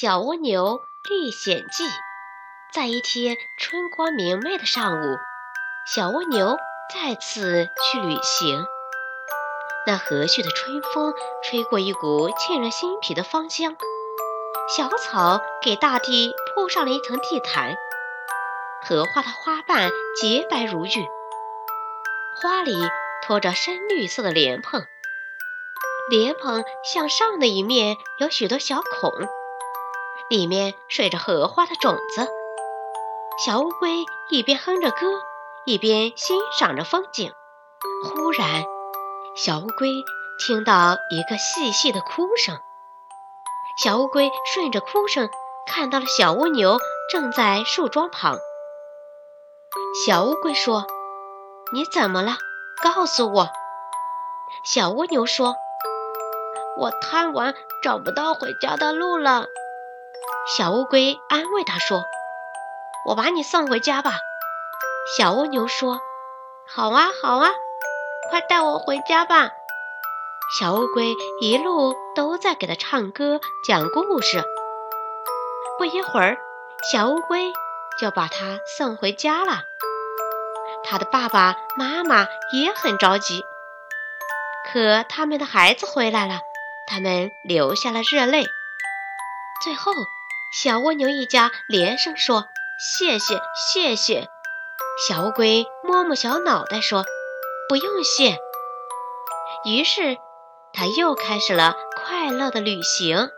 小蜗牛历险记》。在一天春光明媚的上午，小蜗牛再次去旅行。那和煦的春风吹过一股沁人心脾的芳香，小草给大地铺上了一层地毯，荷花的花瓣洁白如玉，花里托着深绿色的莲蓬，莲蓬向上的一面有许多小孔，里面睡着荷花的种子。小乌龟一边哼着歌，一边欣赏着风景。忽然，小乌龟听到一个细细的哭声。小乌龟顺着哭声看到了小蜗牛正在树桩旁。小乌龟说：“你怎么了？告诉我。”小蜗牛说：“我贪玩，找不到回家的路了。”小乌龟安慰它说。我把你送回家吧，小蜗牛说：“好啊，好啊，快带我回家吧。”小乌龟一路都在给它唱歌、讲故事。不一会儿，小乌龟就把它送回家了。它的爸爸妈妈也很着急，可他们的孩子回来了，他们流下了热泪。最后，小蜗牛一家连声说。谢谢谢谢，小乌龟摸摸小脑袋说：“不用谢。”于是，它又开始了快乐的旅行。